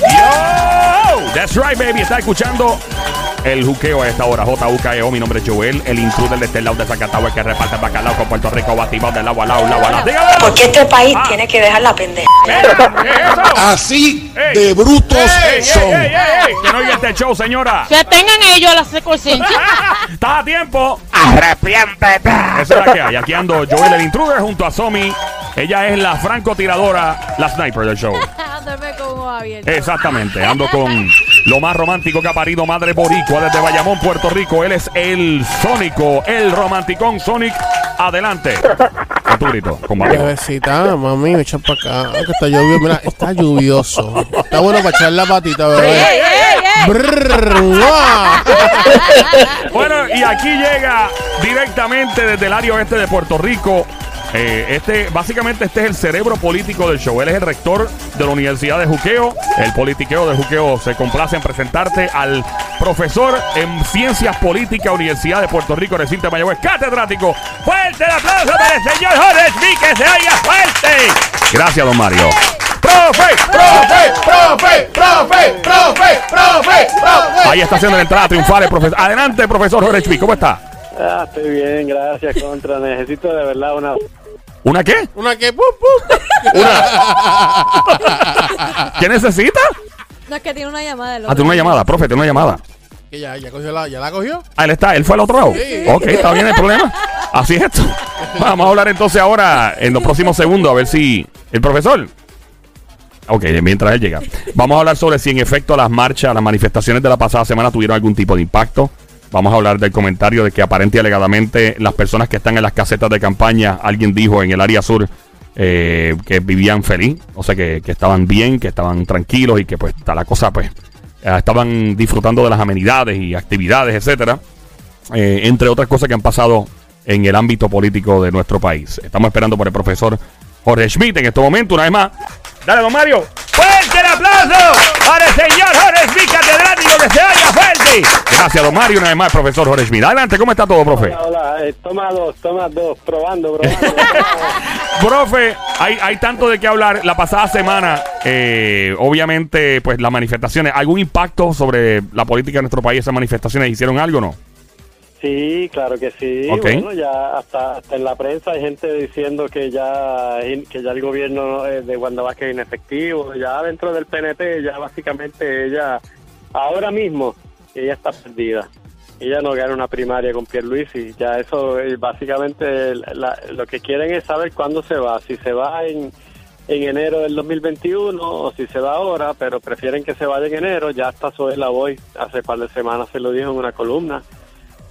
Yo, that's right, baby. Está escuchando el juqueo a esta hora. JUKEO. Mi nombre es Joel, el intruder de este lado de Zacatau, el que reparte bacalao con Puerto Rico, batibao del lado al lado, lado lado. Dígame. Porque este país Ah. tiene que dejar la pendeja. Eh, ¿Qué es eso? Así Ey. de brutos Ey, son. ey, ey, ey, Que no oiga este show, señora. Que tengan ellos la conciencia. Está a tiempo. Arrepiéntete. Esa es la que hay. Aquí ando Joel, el intruder, junto a Somi. Ella es la francotiradora, la sniper del show. Ándame como abierto. Exactamente, ando con lo más romántico que ha parido Madre Boricua desde Bayamón, Puerto Rico. Él es el Sónico, el romanticón Sonic. Adelante. Con tu grito, con. Bebecita, mami, me echan para acá. Que está lluvioso. Mira, está lluvioso. Está bueno para echar la patita, ¡Ey, bebé. ey. Bueno, y aquí llega directamente desde el área oeste de Puerto Rico. Eh, este, básicamente este es el cerebro político del show. Él es el rector de la Universidad de Juqueo. El politiqueo de Juqueo se complace en presentarte al profesor en Ciencias Políticas, Universidad de Puerto Rico, recinto de Mayagüez, catedrático. Fuerte el aplauso para el señor Jorge que se oiga fuerte. Gracias, don Mario. ¡Profe! ¡Profe! ¡Profe! ¡Profe! ¡Profe! ¡Profe! ¡Profe! Ahí está haciendo la entrada triunfal el profesor. Adelante, profesor Jorge Smith, ¿cómo está? Ah, estoy bien, gracias, Contra. Necesito de verdad una... ¿Una qué? Una que pum, pum. ¿Qué necesita? No es que tiene una llamada. Ah, tiene una llamada, profe, tiene una llamada. Que ya, ya cogió la, ya la cogió. Ah, él está, él fue al otro lado. Sí. Ok, está bien el problema. Así es esto. Vamos a hablar entonces ahora, en los próximos segundos, a ver si el profesor. Ok, mientras él llega. Vamos a hablar sobre si en efecto las marchas, las manifestaciones de la pasada semana tuvieron algún tipo de impacto. Vamos a hablar del comentario de que aparente y alegadamente las personas que están en las casetas de campaña, alguien dijo en el área sur eh, que vivían feliz, o sea que, que estaban bien, que estaban tranquilos y que pues está la cosa pues eh, estaban disfrutando de las amenidades y actividades, etcétera eh, entre otras cosas que han pasado en el ámbito político de nuestro país. Estamos esperando por el profesor Jorge Schmidt en este momento, una vez más. Dale, don Mario. ¡Fuerte el aplauso para el señor Jorge Schmidt, catedrático que se oiga fuerte! Gracias, don Mario, una vez más, profesor Jorge Schmidt. Adelante, ¿cómo está todo, profe? Hola, hola, eh, toma dos, toma dos, probando, probando. Profe, hay, hay tanto de qué hablar. La pasada semana, eh, obviamente, pues las manifestaciones, ¿algún impacto sobre la política de nuestro país? ¿Esas manifestaciones hicieron algo o no? Sí, claro que sí. Bueno, ya hasta, hasta en la prensa hay gente diciendo que ya que ya el gobierno eh, de Wanda Vázquez es inefectivo. Ya dentro del PNP, ya básicamente ella, ahora mismo, ella está perdida. Ella no gana una primaria con Pierluisi. Ya eso, eh, básicamente, la- lo que quieren es saber cuándo se va. Si se va en, en enero del 2021 o si se va ahora, pero prefieren que se vaya en enero. Ya hasta Zoela Boy hace par de semanas se lo dijo en una columna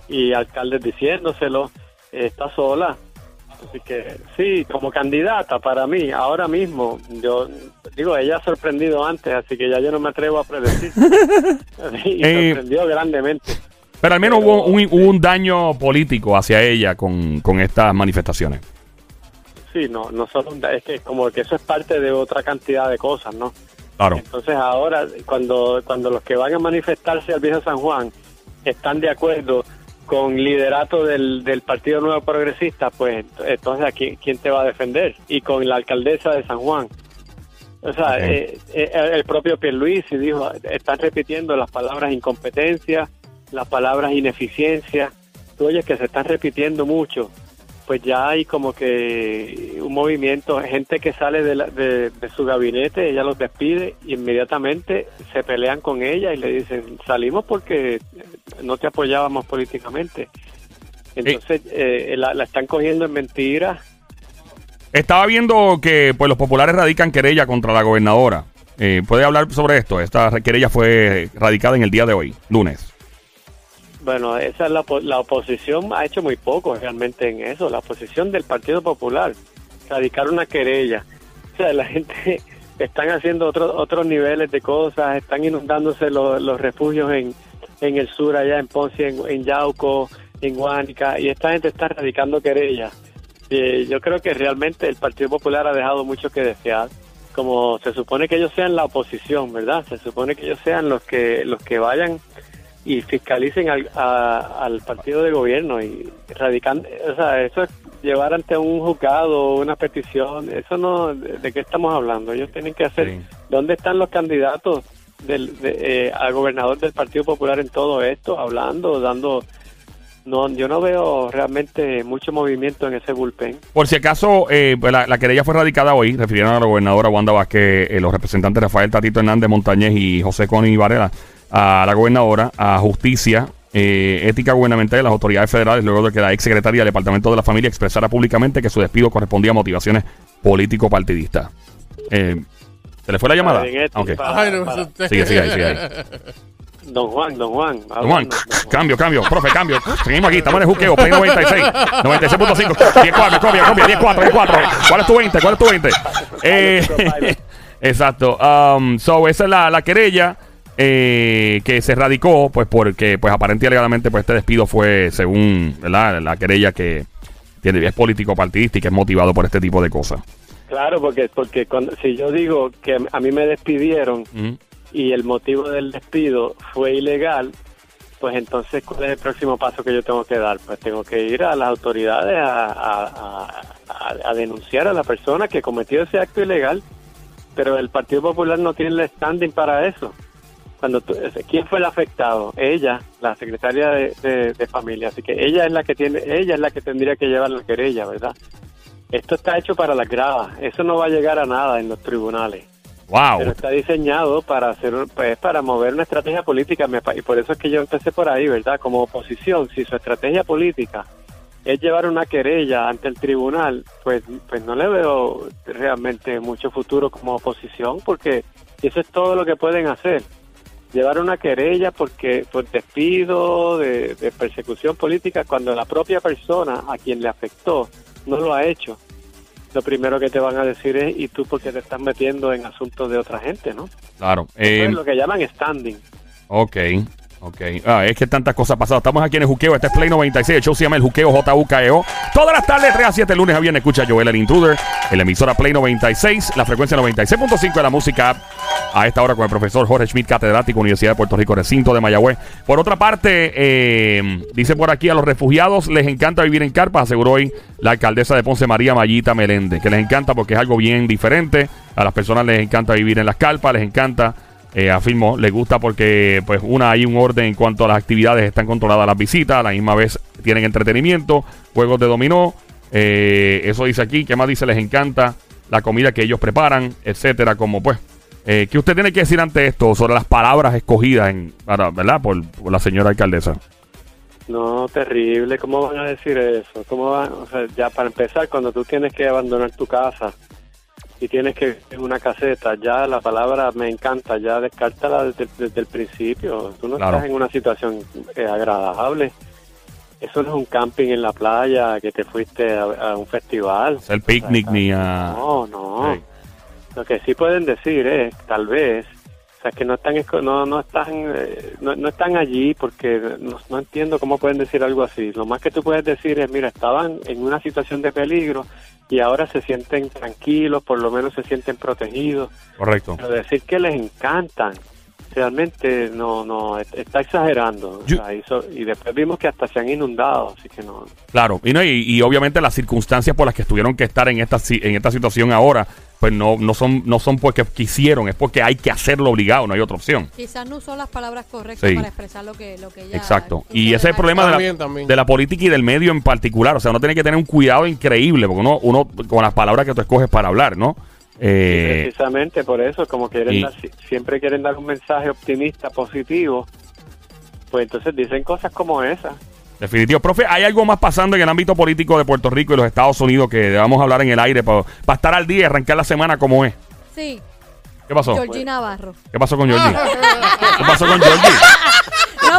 y alcaldes diciéndoselo, eh, está sola. Así que sí, como candidata para mí, ahora mismo, yo digo, ella ha sorprendido antes, así que ya yo no me atrevo a predecir. y Eh, sorprendió grandemente. Pero al menos hubo un, hubo un daño político hacia ella con, con estas manifestaciones. Sí, no, no solo, es que como que eso es parte de otra cantidad de cosas, ¿no? Claro. Entonces ahora, cuando, cuando los que van a manifestarse al Viejo San Juan están de acuerdo con liderato del, del Partido Nuevo Progresista, pues entonces ¿a quién, quién te va a defender? Y con la alcaldesa de San Juan. O sea, eh, eh, el propio Pierluisi dijo, están repitiendo las palabras incompetencia, las palabras ineficiencia. Tú oyes que se están repitiendo mucho. Pues ya hay como que un movimiento, gente que sale de, la- de, de su gabinete, ella los despide y inmediatamente se pelean con ella y le dicen, salimos porque no te apoyábamos políticamente. Entonces eh, la, la están cogiendo en mentiras. Estaba viendo que pues los populares radican querella contra la gobernadora. Eh, ¿Puede hablar sobre esto? Esta querella fue radicada en el día de hoy, lunes. Bueno, esa es la, la oposición ha hecho muy poco realmente en eso. La oposición del Partido Popular, radicar una querella. O sea, la gente están haciendo otros otros niveles de cosas, están inundándose los, los refugios en, en el sur, allá en Ponce, en, en Yauco, en Guánica, y esta gente está radicando querellas. Eh, yo creo que realmente el Partido Popular ha dejado mucho que desear. Como se supone que ellos sean la oposición, ¿verdad? Se supone que ellos sean los que los que vayan y fiscalicen al, a- al partido de gobierno y radican, o sea, eso es- llevar ante un juzgado una petición, eso no, ¿de, de qué estamos hablando? Ellos tienen que hacer, Sí. ¿dónde están los candidatos del, de, eh, al gobernador del Partido Popular en todo esto, hablando, dando... No, yo no veo realmente mucho movimiento en ese bullpen. Por si acaso, eh, pues la, la querella fue radicada hoy, refirieron a la gobernadora Wanda Vázquez, eh, los representantes Rafael Tatito Hernández Montañez y José Coni Varela, a la gobernadora, a justicia, eh, ética gubernamental y las autoridades federales, luego de que la ex secretaria del Departamento de la Familia expresara públicamente que su despido correspondía a motivaciones político-partidistas. Eh, ¿Se le fue la llamada? Usted- Sigue, sigue ahí, sigue ahí. Don Juan, don Juan. Don Juan. cambio, cambio, profe, cambio. Seguimos aquí, estamos en el juqueo, Play 96, 96.5, 10-4, copia, copia, 10-4, 10-4. ¿Cuál es tu 20? ¿Cuál es tu 20? Eh, exacto. Um, so, esa es la, la querella eh, que se radicó, pues porque, pues aparentemente y alegadamente, pues este despido fue, según ¿verdad? la querella que tiene, es político partidista y que es motivado por este tipo de cosas. Claro, porque porque cuando, si yo digo que a mí me despidieron y el motivo del despido fue ilegal, pues entonces ¿cuál es el próximo paso que yo tengo que dar? Pues tengo que ir a las autoridades a- a- a denunciar a la persona que cometió ese acto ilegal, pero el Partido Popular no tiene el standing para eso. Cuando tú- ¿Quién fue el afectado? Ella, la secretaria de, de- de familia, así que ella es la que tiene, ella es la que tendría que llevar la querella, ¿verdad? Esto está hecho para las gradas, eso no va a llegar a nada en los tribunales Wow. pero está diseñado para hacer pues para mover una estrategia política y por eso es que yo empecé por ahí verdad como oposición si su estrategia política es llevar una querella ante el tribunal pues pues no le veo realmente mucho futuro como oposición porque eso es todo lo que pueden hacer llevar una querella porque por despido de, de persecución política cuando la propia persona a quien le afectó no lo ha hecho lo primero que te van a decir es y tú por qué te estás metiendo en asuntos de otra gente, ¿no? Claro. Eso Eh, es lo que llaman standing. Ok, ok. Ah, es que tantas cosas pasadas. Estamos aquí en el Juqueo. Este es Play 96. El show se llama El Juqueo JUKEO. Todas las tardes, 3 a 7, lunes a viernes. Escucha Joel el Intruder en la emisora Play 96, la frecuencia 96.5 de la música. A esta hora con el profesor Jorge Schmidt, catedrático Universidad de Puerto Rico, recinto de Mayagüez. Por otra parte, eh, dice por aquí a los refugiados les encanta vivir en carpas, aseguró hoy la alcaldesa de Ponce María Mayita Meléndez, que les encanta porque es algo bien diferente. A las personas les encanta vivir en las carpas, les encanta eh, afirmó, le gusta porque, pues, una, hay un orden en cuanto a las actividades, están controladas las visitas, a la misma vez tienen entretenimiento, juegos de dominó, eh, eso dice aquí, ¿qué más dice? Les encanta la comida que ellos preparan, etcétera, como pues, eh, ¿qué usted tiene que decir ante esto sobre las palabras escogidas, en, para, ¿verdad? Por, por la señora alcaldesa. No, terrible. ¿Cómo van a decir eso? ¿Cómo van? O sea, ya para empezar, cuando tú tienes que abandonar tu casa y tienes que ir en una caseta, ya la palabra me encanta, ya descártala desde, desde el principio. Tú no Claro. estás en una situación eh, agradable. Eso no es un camping en la playa que te fuiste a, a un festival. El picnic ni a... No, no. Sí. Lo que sí pueden decir es, tal vez, o sea, que no están no, no están eh, no, no están allí porque no, no entiendo cómo pueden decir algo así. Lo más que tú puedes decir es, mira, estaban en una situación de peligro y ahora se sienten tranquilos, por lo menos se sienten protegidos. Correcto. Pero decir que les encantan, realmente no, no, est- está exagerando. O Yo- sea, hizo- y después vimos que hasta se han inundado, así que no. Claro, y, no, y, y obviamente las circunstancias por las que tuvieron que estar en esta, si- en esta situación ahora, pues no, no, son, no son porque quisieron, es porque hay que hacerlo obligado, no hay otra opción. Quizás no usó las palabras correctas Sí. para expresar lo que, lo que ella Exacto. Y ese es el problema de la, también. de la política y del medio en particular. O sea, uno tiene que tener un cuidado increíble, porque uno, uno con las palabras que tú escoges para hablar, ¿no? Eh, Precisamente por eso, como quieren y- dar- si- siempre quieren dar un mensaje optimista, positivo, pues entonces dicen cosas como esa. definitivo. Profe, ¿hay algo más pasando en el ámbito político de Puerto Rico y los Estados Unidos que debamos hablar en el aire para, para estar al día y arrancar la semana como es? Sí, ¿Qué pasó? Georgie Navarro. ¿Qué pasó con Georgie? ¿Qué pasó con Georgie?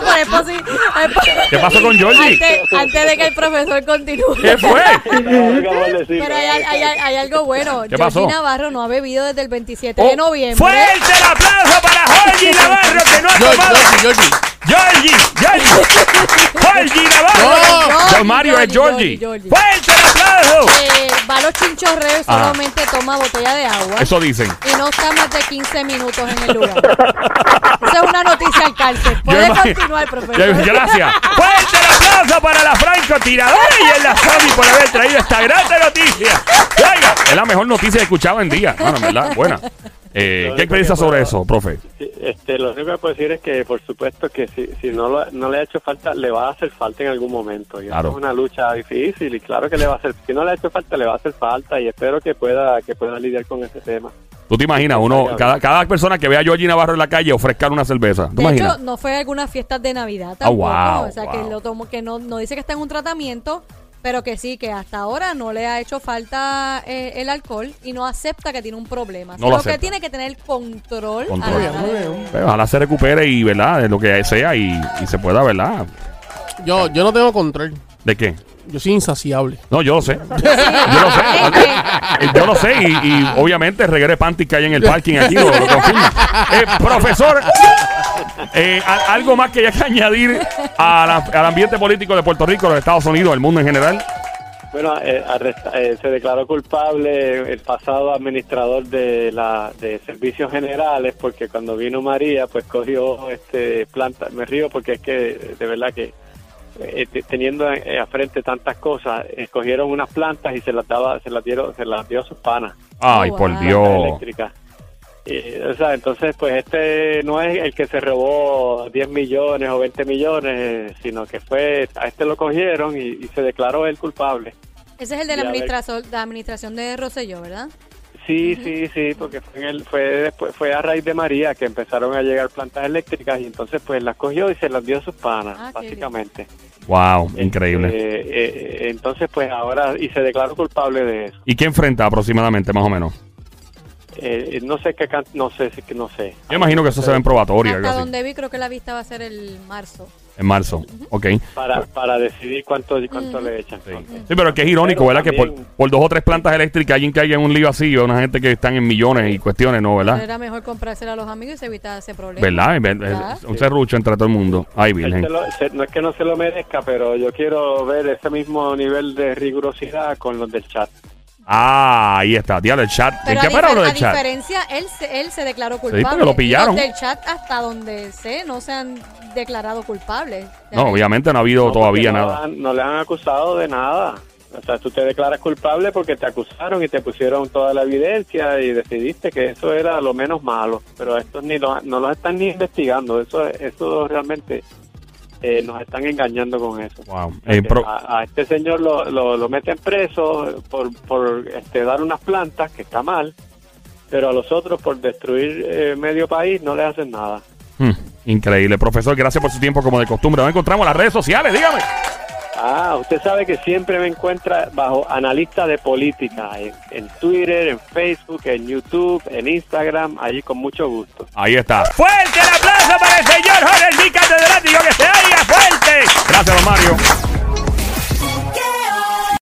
No, pero es posible. es po- ¿Qué pasó con Georgie? Antes, antes de que el profesor continúe. ¿Qué fue? Pero hay, hay- hay- hay algo bueno. ¿Qué pasó? Georgie Navarro no ha bebido desde el 27 Oh, de noviembre. ¡Fuerte el aplauso para Georgie Navarro que no ha Georgie, tomado! Georgie, Georgie. ¡Georgie! ¡Georgie! ¡Georgie Navarro! No. Don Mario es Georgie. ¡Fuerte! Eh, va a los chinchorreos y Ajá. solamente toma botella de agua. Eso dicen. Y no está más de 15 minutos en el lugar. Esa es una noticia al cárcel. Puede continuar, profesor. Gracias. Fuerte el aplauso para la francotiradora y el la Sony por haber traído esta gran noticia. Oiga, es la mejor noticia que he escuchado en día. Bueno, en verdad, buena. Eh, ¿Qué piensa sobre eso, profe? Sí, Este, lo único que puedo decir es que, por supuesto, que si, si no, lo- no le ha hecho falta, le va a hacer falta en algún momento. Y Claro. es una lucha difícil y claro que le va a hacer. Si no le ha hecho falta, le va a hacer falta y espero que pueda que pueda lidiar con ese tema. ¿Tú te imaginas? Uno, cada, cada persona que vea a Georgie Navarro en la calle ofrezcar una cerveza. ¿Tú De imaginas? hecho, no fue algunas fiestas de Navidad Ah, tampoco. wow, o sea, wow. que lo tomó, que no, no dice que está en un tratamiento, pero que sí, que hasta ahora no le ha hecho falta eh, el alcohol y no acepta que tiene un problema. No lo que acepta. tiene que tener control. a Control. la Muy hora bien, muy de- bien. Pues, ojalá se recupere y, ¿verdad? De lo que sea y, y se pueda, ¿verdad? Yo, yo no tengo control. ¿De qué? Yo soy insaciable. No, yo lo sé. Yo lo sé. Yo lo sé y, y obviamente el reguero de panty que hay en el parking aquí lo, lo confirma. Eh, profesor, eh, a- algo más que haya que añadir a la- al ambiente político de Puerto Rico, los Estados Unidos, el mundo en general. Bueno, eh, arresta- eh, se declaró culpable el pasado administrador de la de servicios generales porque cuando vino María, pues cogió este planta. Me río porque es que de verdad que eh, te- teniendo eh, a frente tantas cosas, escogieron unas plantas y se las daba, se las dieron, se las dio a sus panas Ay, Oh, por wow. Dios. eléctricas. Y, o sea, entonces, pues este no es el que se robó 10 millones o 20 millones, sino que fue, a este lo cogieron y, y se declaró él culpable. Ese es el de la administración, la administración de Rosselló, ¿verdad? Sí, sí, sí, porque fue, en el, fue, después, fue a raíz de María que empezaron a llegar plantas eléctricas y entonces pues las cogió y se las dio a sus panas, Ah, básicamente. Wow, increíble. Eh, eh, entonces pues ahora, y se declaró culpable de eso. ¿Y qué enfrenta aproximadamente, más o menos? Eh, no sé qué, no sé, no sé. Yo imagino que eso se ve en probatoria, Hasta donde vi, creo que la vista va a ser el marzo. En marzo. Ok. Para, para decidir cuánto, cuánto le echan. Sí. Sí, pero es que es irónico, Pero ¿verdad? Que por, también- por dos o tres plantas eléctricas alguien caiga en un lío así, o una gente que están en millones y cuestiones, ¿no? ¿Verdad? Era mejor comprársela a los amigos y se evita ese problema. ¿Verdad? ¿Verdad? un serrucho entre todo el mundo. Ay, virgen. se lo- se- no es que no se lo merezca, pero yo quiero ver ese mismo nivel de rigurosidad con los del chat. Ah, ahí está. Diablo, el chat. ¿En qué a, paró difer- lo a del chat? diferencia, él se, él se declaró culpable. porque lo pillaron. Los del chat, hasta donde sé, no se han declarado culpables. No, obviamente no ha habido No, todavía porque no nada. han- No le han acusado de nada. O sea, tú te declaras culpable porque te acusaron y te pusieron toda la evidencia y decidiste que eso era lo menos malo. Pero estos ni lo, no los están ni investigando. Eso, eso realmente eh, nos están engañando con eso. Wow. Eh, pro- a, a este señor lo, lo, lo meten preso por, por este, dar unas plantas, que está mal, pero a los otros por destruir eh, medio país no le hacen nada. hmm, increíble. Profesor, gracias por su tiempo como de costumbre. Nos encontramos en las redes sociales, dígame. Ah, usted sabe que siempre me encuentra bajo analista de política, en, en Twitter, en Facebook, en YouTube, en Instagram, allí con mucho gusto. Ahí está. ¡Fuerte el aplauso para el señor Jorge Díaz Catedrático! ¡Que se oiga fuerte! Gracias, don Mario.